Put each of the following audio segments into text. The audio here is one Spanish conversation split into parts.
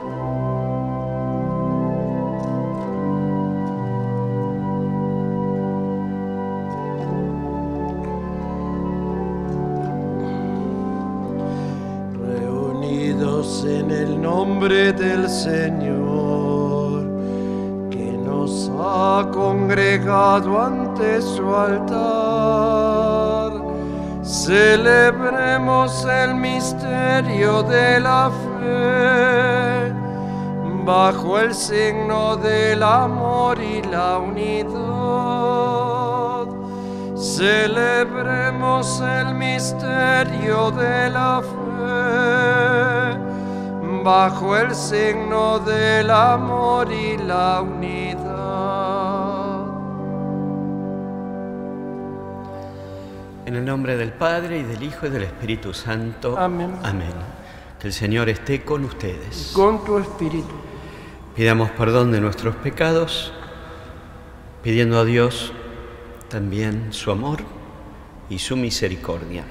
Reunidos en el nombre del Señor, que nos ha congregado ante su altar, celebremos el misterio de la fe bajo el signo del amor y la unidad. Celebremos el misterio de la fe bajo el signo del amor y la unidad. En el nombre del Padre y del Hijo y del Espíritu Santo. Amén. Amén. Que el Señor esté con ustedes. Con tu espíritu. Pidamos perdón de nuestros pecados, pidiendo a Dios también su amor y su misericordia.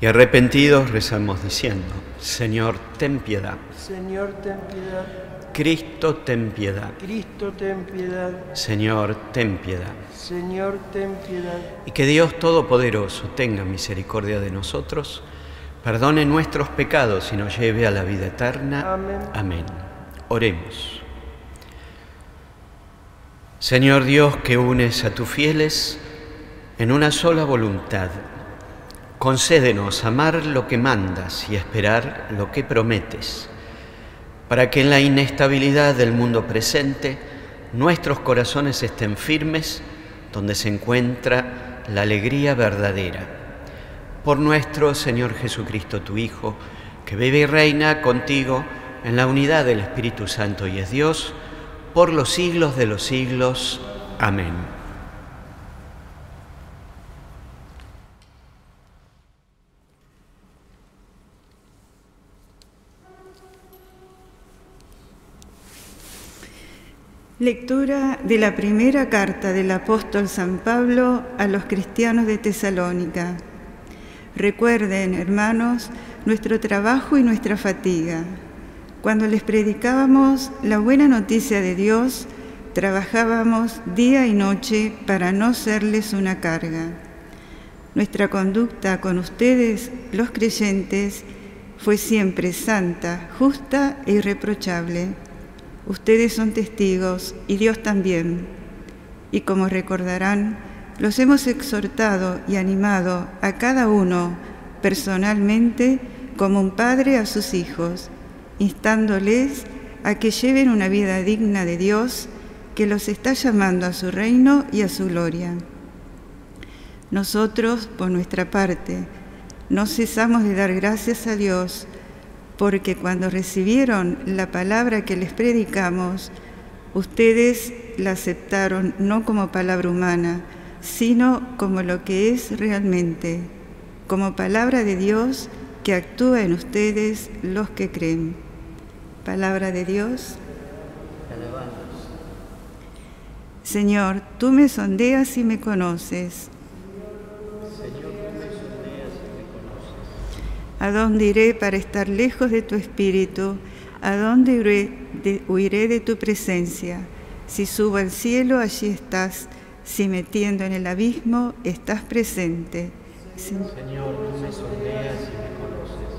Y arrepentidos rezamos diciendo, Señor, ten piedad. Señor, ten piedad. Cristo, ten piedad. Cristo, ten piedad. Señor, ten piedad. Señor, ten piedad. Y que Dios Todopoderoso tenga misericordia de nosotros, perdone nuestros pecados y nos lleve a la vida eterna. Amén. Amén. Oremos. Señor Dios, que unes a tus fieles en una sola voluntad, concédenos amar lo que mandas y esperar lo que prometes, para que en la inestabilidad del mundo presente nuestros corazones estén firmes donde se encuentra la alegría verdadera. Por nuestro Señor Jesucristo, tu Hijo, que vive y reina contigo en la unidad del Espíritu Santo y es Dios, por los siglos de los siglos. Amén. Lectura de la primera carta del apóstol San Pablo a los cristianos de Tesalónica. Recuerden, hermanos, nuestro trabajo y nuestra fatiga. Cuando les predicábamos la buena noticia de Dios, trabajábamos día y noche para no serles una carga. Nuestra conducta con ustedes, los creyentes, fue siempre santa, justa e irreprochable. Ustedes son testigos y Dios también. Y como recordarán, los hemos exhortado y animado a cada uno personalmente como un padre a sus hijos, instándoles a que lleven una vida digna de Dios que los está llamando a su reino y a su gloria. Nosotros, por nuestra parte, no cesamos de dar gracias a Dios porque cuando recibieron la palabra que les predicamos, ustedes la aceptaron no como palabra humana, sino como lo que es realmente, como palabra de Dios que actúa en ustedes los que creen. Palabra de Dios. Señor, tú me sondeas y me conoces. ¿A dónde iré para estar lejos de tu espíritu? ¿A dónde iré de, huiré de tu presencia? Si subo al cielo, allí estás. Si metiendo en el abismo, estás presente. Señor, tú me sondeas y me conoces.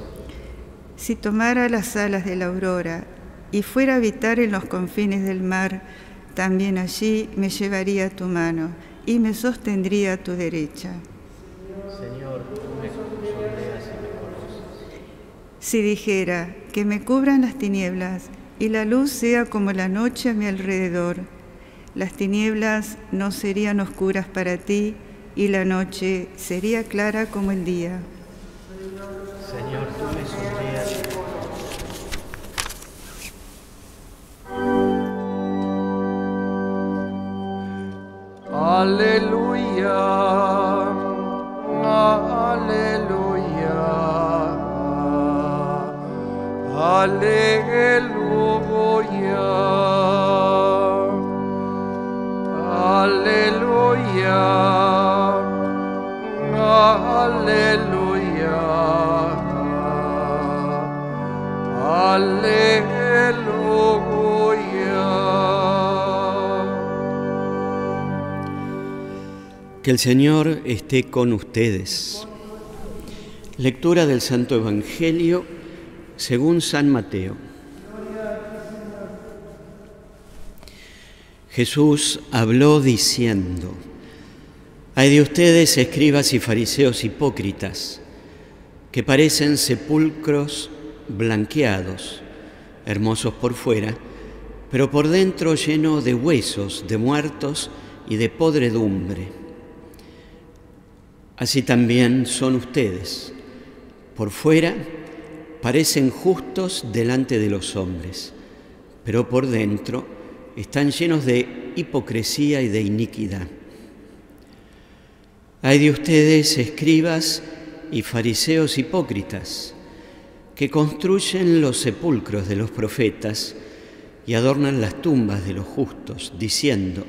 Si tomara las alas de la aurora y fuera a habitar en los confines del mar, también allí me llevaría tu mano y me sostendría a tu derecha. Señor, tú me sondeas y me conoces. Si dijera que me cubran las tinieblas y la luz sea como la noche a mi alrededor, las tinieblas no serían oscuras para ti y la noche sería clara como el día. Señor, tú me. Aleluya, aleluya, aleluya, Que el Señor esté con ustedes. Lectura del Santo Evangelio según San Mateo. Jesús habló diciendo, hay de ustedes, escribas y fariseos hipócritas, que parecen sepulcros blanqueados, hermosos por fuera, pero por dentro lleno de huesos, de muertos y de podredumbre. Así también son ustedes. Por fuera parecen justos delante de los hombres, pero por dentro están llenos de hipocresía y de iniquidad. Hay de ustedes, escribas y fariseos hipócritas, que construyen los sepulcros de los profetas y adornan las tumbas de los justos, diciendo,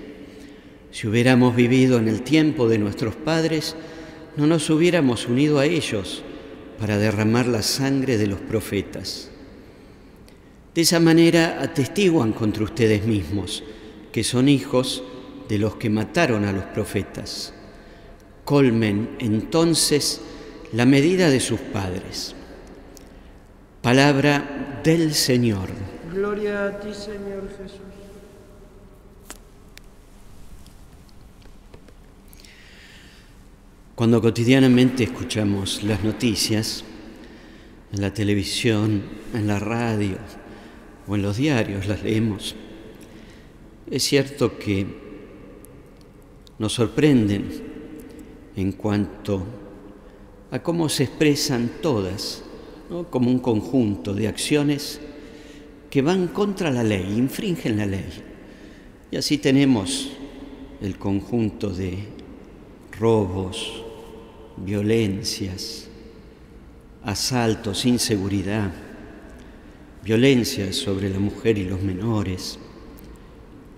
si hubiéramos vivido en el tiempo de nuestros padres, no nos hubiéramos unido a ellos para derramar la sangre de los profetas. De esa manera atestiguan contra ustedes mismos que son hijos de los que mataron a los profetas. Colmen entonces la medida de sus padres. Palabra del Señor. Gloria a ti, Señor Jesús. Cuando cotidianamente escuchamos las noticias, en la televisión, en la radio o en los diarios las leemos, es cierto que nos sorprenden en cuanto a cómo se expresan todas, como un conjunto de acciones que van contra la ley, infringen la ley. Y así tenemos el conjunto de robos, violencias, asaltos, inseguridad, violencia sobre la mujer y los menores,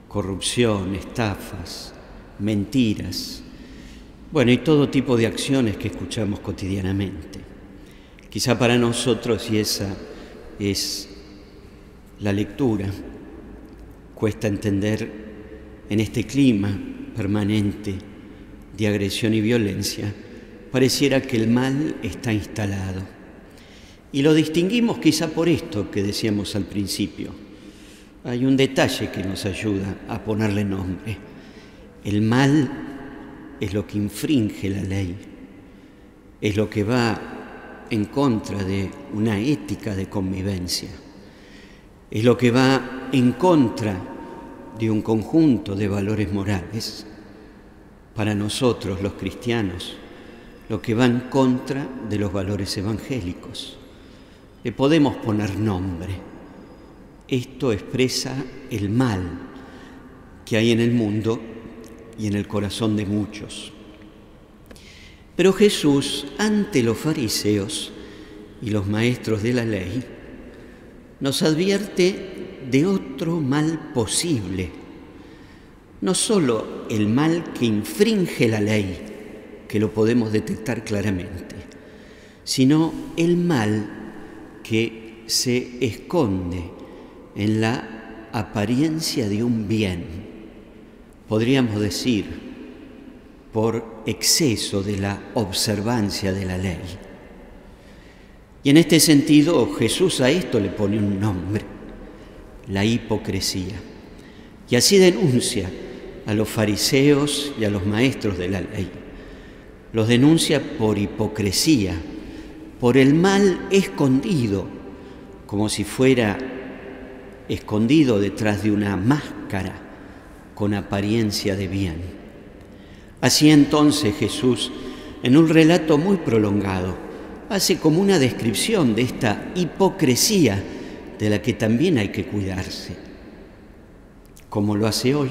corrupción, estafas, mentiras, bueno, y todo tipo de acciones que escuchamos cotidianamente. Quizá para nosotros, y esa es la lectura, cuesta entender en este clima permanente de agresión y violencia, pareciera que el mal está instalado. Y lo distinguimos quizá por esto que decíamos al principio. Hay un detalle que nos ayuda a ponerle nombre. El mal es lo que infringe la ley, es lo que va en contra de una ética de convivencia, es lo que va en contra de un conjunto de valores morales. Para nosotros los cristianos, lo que va en contra de los valores evangélicos. Le podemos poner nombre. Esto expresa el mal que hay en el mundo y en el corazón de muchos. Pero Jesús, ante los fariseos y los maestros de la ley, nos advierte de otro mal posible, no solo el mal que infringe la ley, que lo podemos detectar claramente, sino el mal que se esconde en la apariencia de un bien, podríamos decir, por exceso de la observancia de la ley. Y en este sentido Jesús a esto le pone un nombre, la hipocresía. Y así denuncia a los fariseos y a los maestros de la ley los denuncia por hipocresía, por el mal escondido, como si fuera escondido detrás de una máscara con apariencia de bien. Así entonces Jesús, en un relato muy prolongado, hace como una descripción de esta hipocresía de la que también hay que cuidarse. Como lo hace hoy,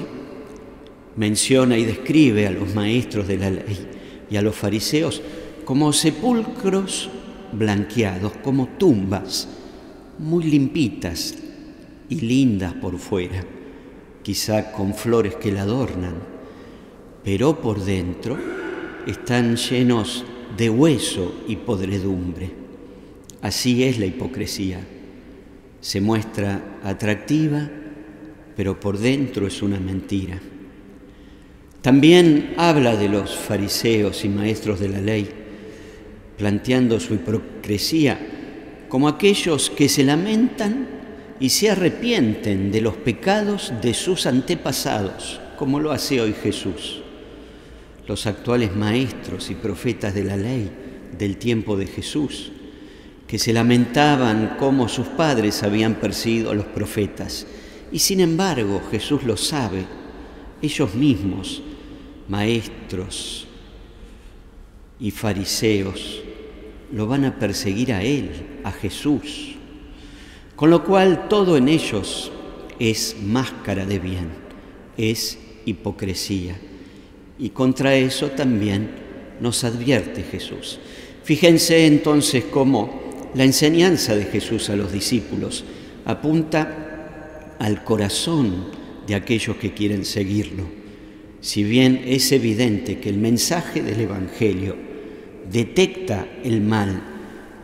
menciona y describe a los maestros de la ley y a los fariseos como sepulcros blanqueados, como tumbas muy limpitas y lindas por fuera, quizá con flores que la adornan, pero por dentro están llenos de hueso y podredumbre. Así es la hipocresía. Se muestra atractiva, pero por dentro es una mentira. También habla de los fariseos y maestros de la ley, planteando su hipocresía como aquellos que se lamentan y se arrepienten de los pecados de sus antepasados, como lo hace hoy Jesús. Los actuales maestros y profetas de la ley del tiempo de Jesús, que se lamentaban cómo sus padres habían perseguido a los profetas. Y sin embargo Jesús lo sabe, ellos mismos, maestros y fariseos, lo van a perseguir a Él, a Jesús. Con lo cual todo en ellos es máscara de bien, es hipocresía. Y contra eso también nos advierte Jesús. Fíjense entonces cómo la enseñanza de Jesús a los discípulos apunta al corazón de aquellos que quieren seguirlo. Si bien es evidente que el mensaje del Evangelio detecta el mal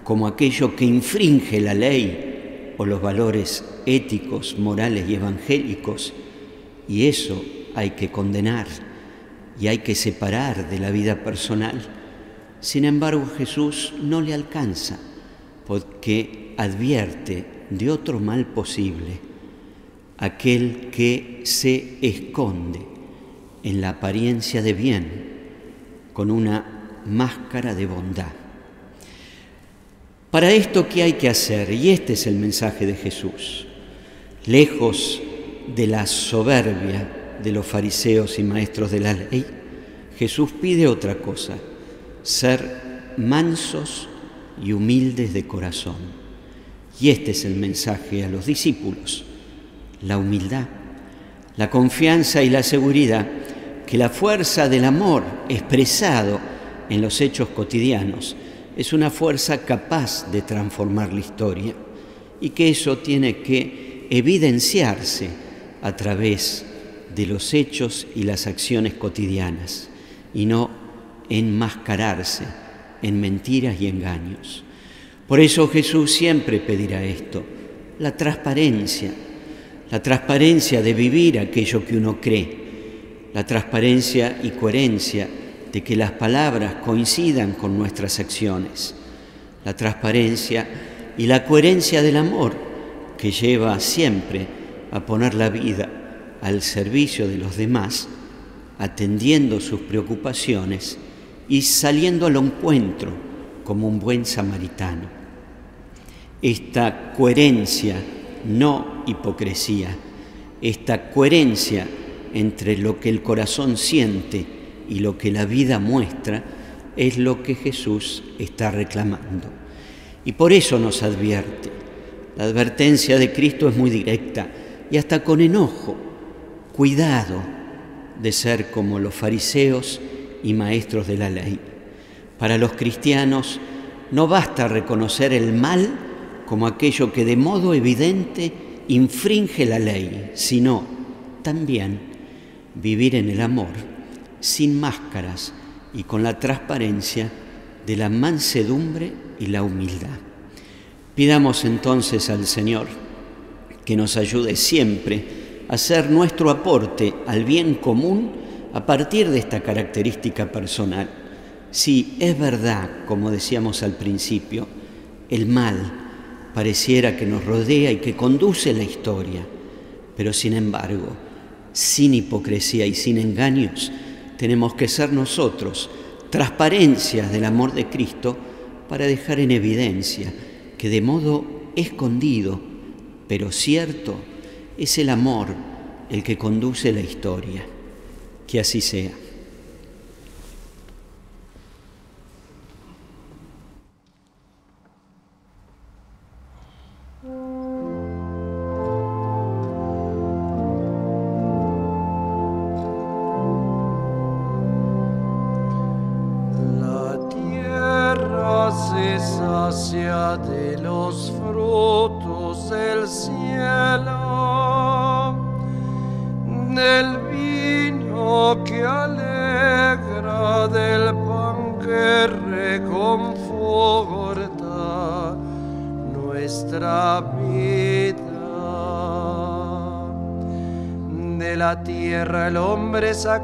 como aquello que infringe la ley o los valores éticos, morales y evangélicos, y eso hay que condenar y hay que separar de la vida personal. Sin embargo, Jesús no le alcanza porque advierte de otro mal posible, aquel que se esconde en la apariencia de bien con una máscara de bondad. Para esto, ¿qué hay que hacer? Y este es el mensaje de Jesús. Lejos de la soberbia de los fariseos y maestros de la ley, Jesús pide otra cosa, ser mansos y humildes de corazón. Y este es el mensaje a los discípulos, la humildad, la confianza y la seguridad que la fuerza del amor expresado en los hechos cotidianos es una fuerza capaz de transformar la historia y que eso tiene que evidenciarse a través de los hechos y las acciones cotidianas y no enmascararse en mentiras y engaños. Por eso Jesús siempre pedirá esto, la transparencia, la transparencia de vivir aquello que uno cree, la transparencia y coherencia de que las palabras coincidan con nuestras acciones, la transparencia y la coherencia del amor que lleva siempre a poner la vida al servicio de los demás, atendiendo sus preocupaciones y saliendo al encuentro como un buen samaritano. Esta coherencia, no hipocresía, esta coherencia entre lo que el corazón siente y lo que la vida muestra es lo que Jesús está reclamando. Y por eso nos advierte. La advertencia de Cristo es muy directa y hasta con enojo. Cuidado de ser como los fariseos y maestros de la ley. Para los cristianos no basta reconocer el mal como aquello que de modo evidente infringe la ley, sino también vivir en el amor sin máscaras y con la transparencia de la mansedumbre y la humildad. Pidamos entonces al Señor que nos ayude siempre a hacer nuestro aporte al bien común a partir de esta característica personal. Si es verdad, como decíamos al principio, el mal pareciera que nos rodea y que conduce la historia, pero sin embargo, sin hipocresía y sin engaños, tenemos que ser nosotros transparencias del amor de Cristo para dejar en evidencia que de modo escondido, pero cierto, es el amor el que conduce la historia. Que así sea.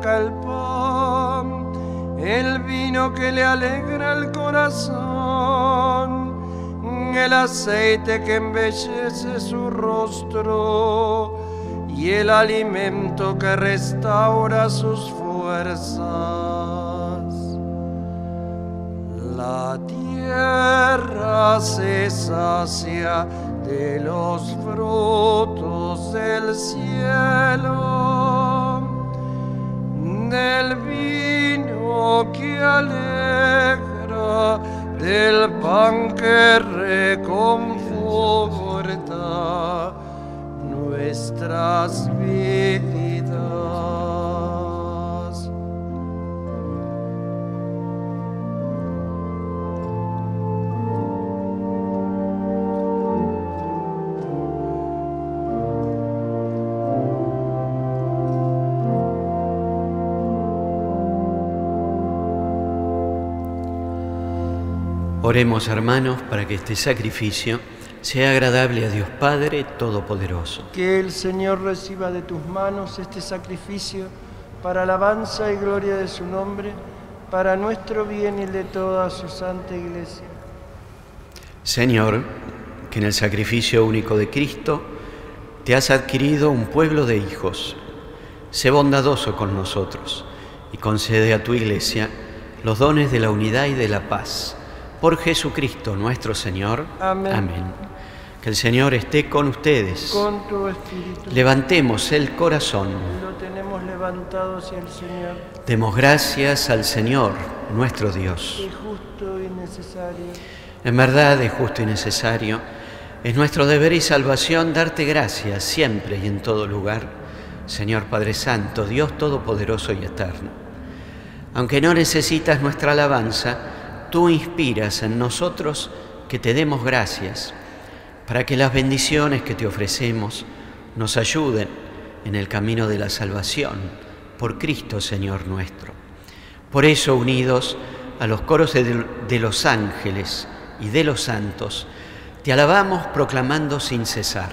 Pan el vino que le alegra el corazón, el aceite que embellece su rostro y el alimento que restaura sus fuerzas. La tierra se sacia de los frutos del cielo, del vino que alegra, del pan que reconforta nuestras vidas. Oremos hermanos para que este sacrificio sea agradable a Dios Padre Todopoderoso. Que el Señor reciba de tus manos este sacrificio para alabanza y gloria de su nombre, para nuestro bien y el de toda su santa iglesia. Señor, que en el sacrificio único de Cristo te has adquirido un pueblo de hijos. Sé bondadoso con nosotros y concede a tu iglesia los dones de la unidad y de la paz por Jesucristo nuestro Señor. Amén. Que el Señor esté con ustedes. Con tu espíritu. Levantemos el corazón. Lo tenemos levantado hacia el Señor. Demos gracias al Señor, nuestro Dios. Es justo y necesario. En verdad es justo y necesario. Es nuestro deber y salvación darte gracias siempre y en todo lugar, Señor Padre Santo, Dios Todopoderoso y Eterno. Aunque no necesitas nuestra alabanza, tú inspiras en nosotros que te demos gracias, para que las bendiciones que te ofrecemos nos ayuden en el camino de la salvación por Cristo Señor nuestro. Por eso, unidos a los coros de, los ángeles y de los santos, te alabamos proclamando sin cesar.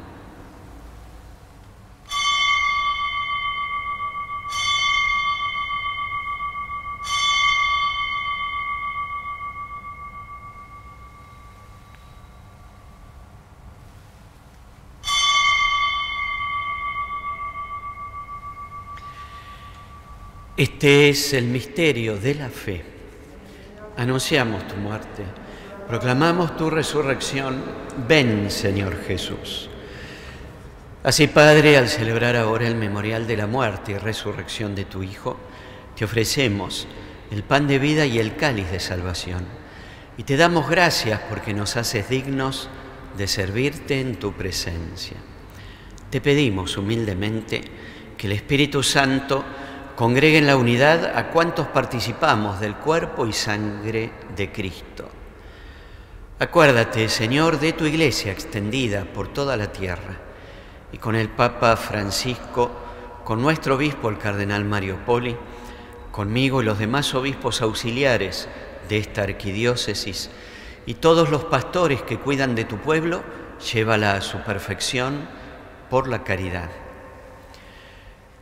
Este es el misterio de la fe. Anunciamos tu muerte Proclamamos tu resurrección. Ven, Señor Jesús. Así, Padre, al celebrar ahora el memorial de la muerte y resurrección de tu Hijo, te ofrecemos el pan de vida y el cáliz de salvación. Y te damos gracias porque nos haces dignos de servirte en tu presencia. Te pedimos humildemente que el Espíritu Santo congregue en la unidad a cuantos participamos del cuerpo y sangre de Cristo Acuérdate, Señor, de tu iglesia extendida por toda la tierra y con el Papa Francisco, con nuestro obispo, el cardenal Mario Poli, conmigo y los demás obispos auxiliares de esta arquidiócesis y todos los pastores que cuidan de tu pueblo, llévala a su perfección por la caridad.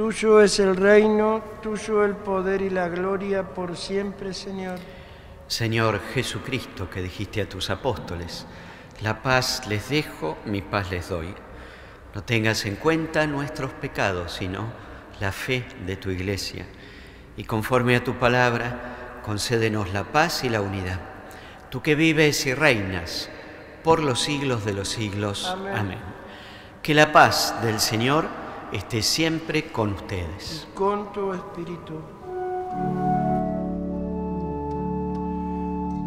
Tuyo es el reino, tuyo el poder y la gloria por siempre, Señor. Señor Jesucristo, que dijiste a tus apóstoles, la paz les dejo, mi paz les doy. No tengas en cuenta nuestros pecados, sino la fe de tu iglesia y conforme a tu palabra, concédenos la paz y la unidad. Tú que vives y reinas por los siglos de los siglos. Amén. Que la paz del Señor esté siempre con ustedes. con tu espíritu.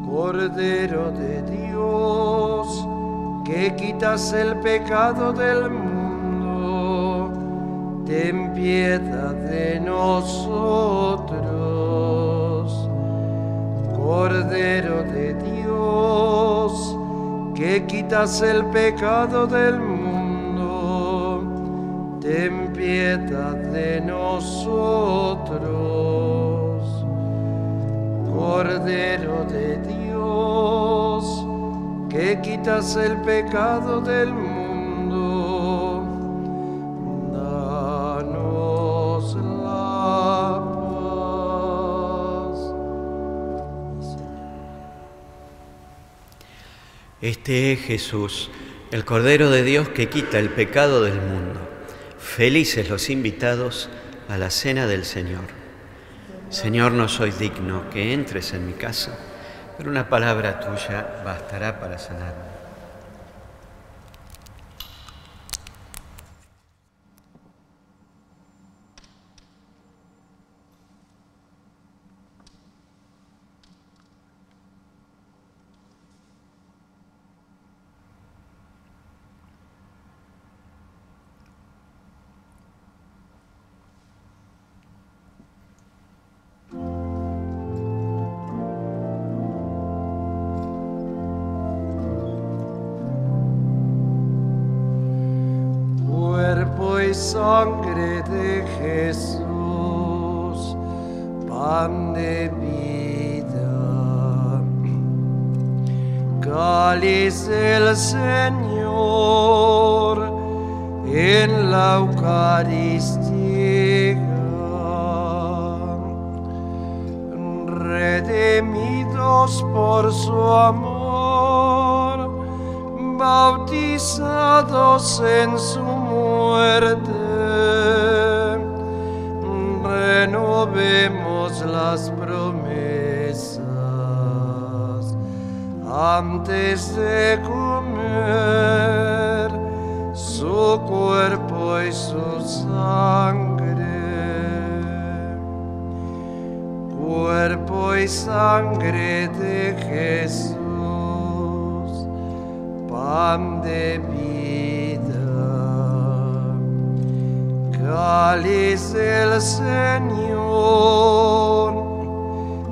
Cordero de Dios, que quitas el pecado del mundo ten piedad de nosotros. Cordero de Dios, que quitas el pecado del mundo, ten piedad de nosotros. Cordero de Dios, que quitas el pecado del mundo, Este es Jesús, el Cordero de Dios que quita el pecado del mundo. Felices los invitados a la cena del Señor. Señor, no soy digno que entres en mi casa, pero una palabra tuya bastará para sanarme. Sangre de Jesús. Pan de vida. Cáliz el Señor en la Eucaristía. Redimidos por su amor, bautizados en su muerte renovemos las promesas antes de comer su cuerpo y su sangre. Cuerpo y sangre de Jesús, pan de vida cáliz el Señor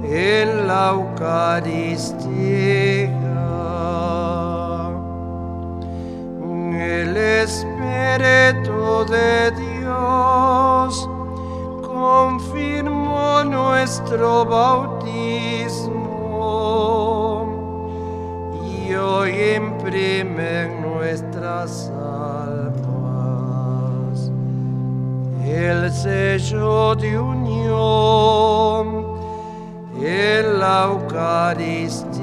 en la Eucaristía. El Espíritu de Dios confirmó nuestro bautismo y hoy imprime en nuestras el sello de unión en la Eucaristía.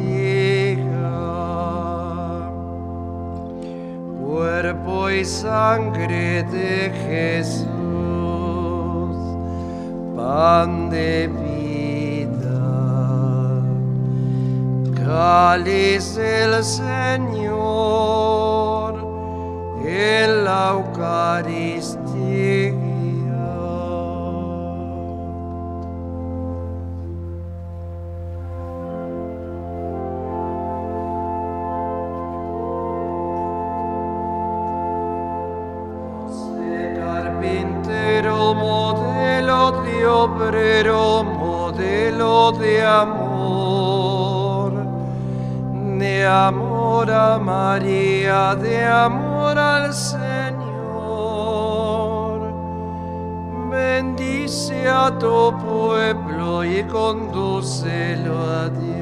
Cuerpo y sangre de Jesús, pan de vida, cáliz el Señor en la Eucaristía. De amor, de amor a María, de amor al Señor. Bendice a tu pueblo y condúcelo a Dios.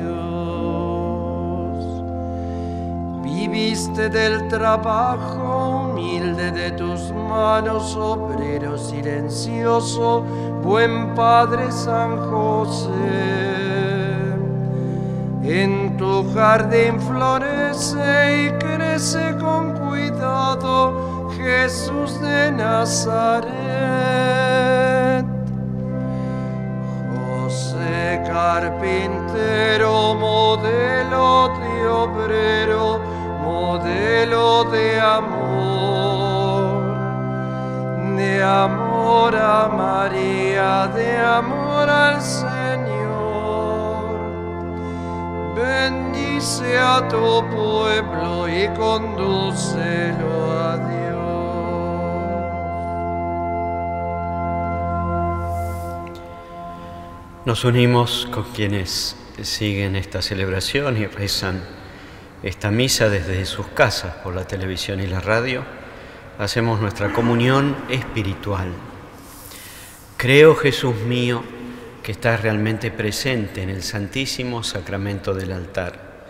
Viviste del trabajo humilde de tus manos, obrero silencioso, buen Padre San José. En tu jardín florece y crece con cuidado Jesús de Nazaret. José carpintero, modelo de obrero, modelo de amor, de amor a María, de amor al Señor. Bendice a tu pueblo y condúcelo a Dios. Nos unimos con quienes siguen esta celebración y rezan esta misa desde sus casas por la televisión y la radio, hacemos nuestra comunión espiritual. Creo, Jesús mío, que estás realmente presente en el santísimo sacramento del altar.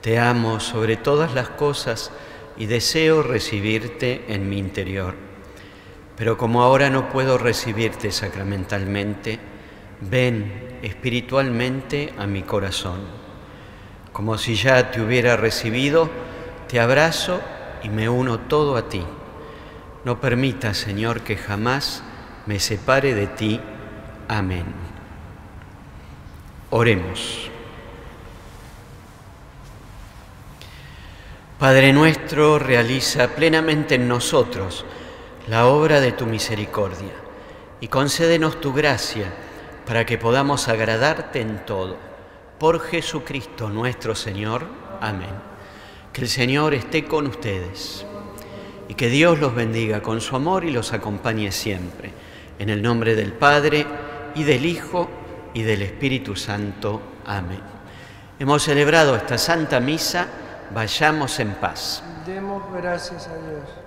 Te amo sobre todas las cosas y deseo recibirte en mi interior. Pero como ahora no puedo recibirte sacramentalmente, ven espiritualmente a mi corazón como si ya te hubiera recibido, te abrazo y me uno todo a ti. No permitas, Señor, que jamás me separe de ti. Amén. Oremos. Padre nuestro, realiza plenamente en nosotros la obra de tu misericordia y concédenos tu gracia para que podamos agradarte en todo por Jesucristo nuestro Señor. Amén. Que el Señor esté con ustedes y que Dios los bendiga con su amor y los acompañe siempre. En el nombre del Padre y del Hijo y del Espíritu Santo. Amén. Hemos celebrado esta Santa Misa, vayamos en paz. Demos gracias a Dios.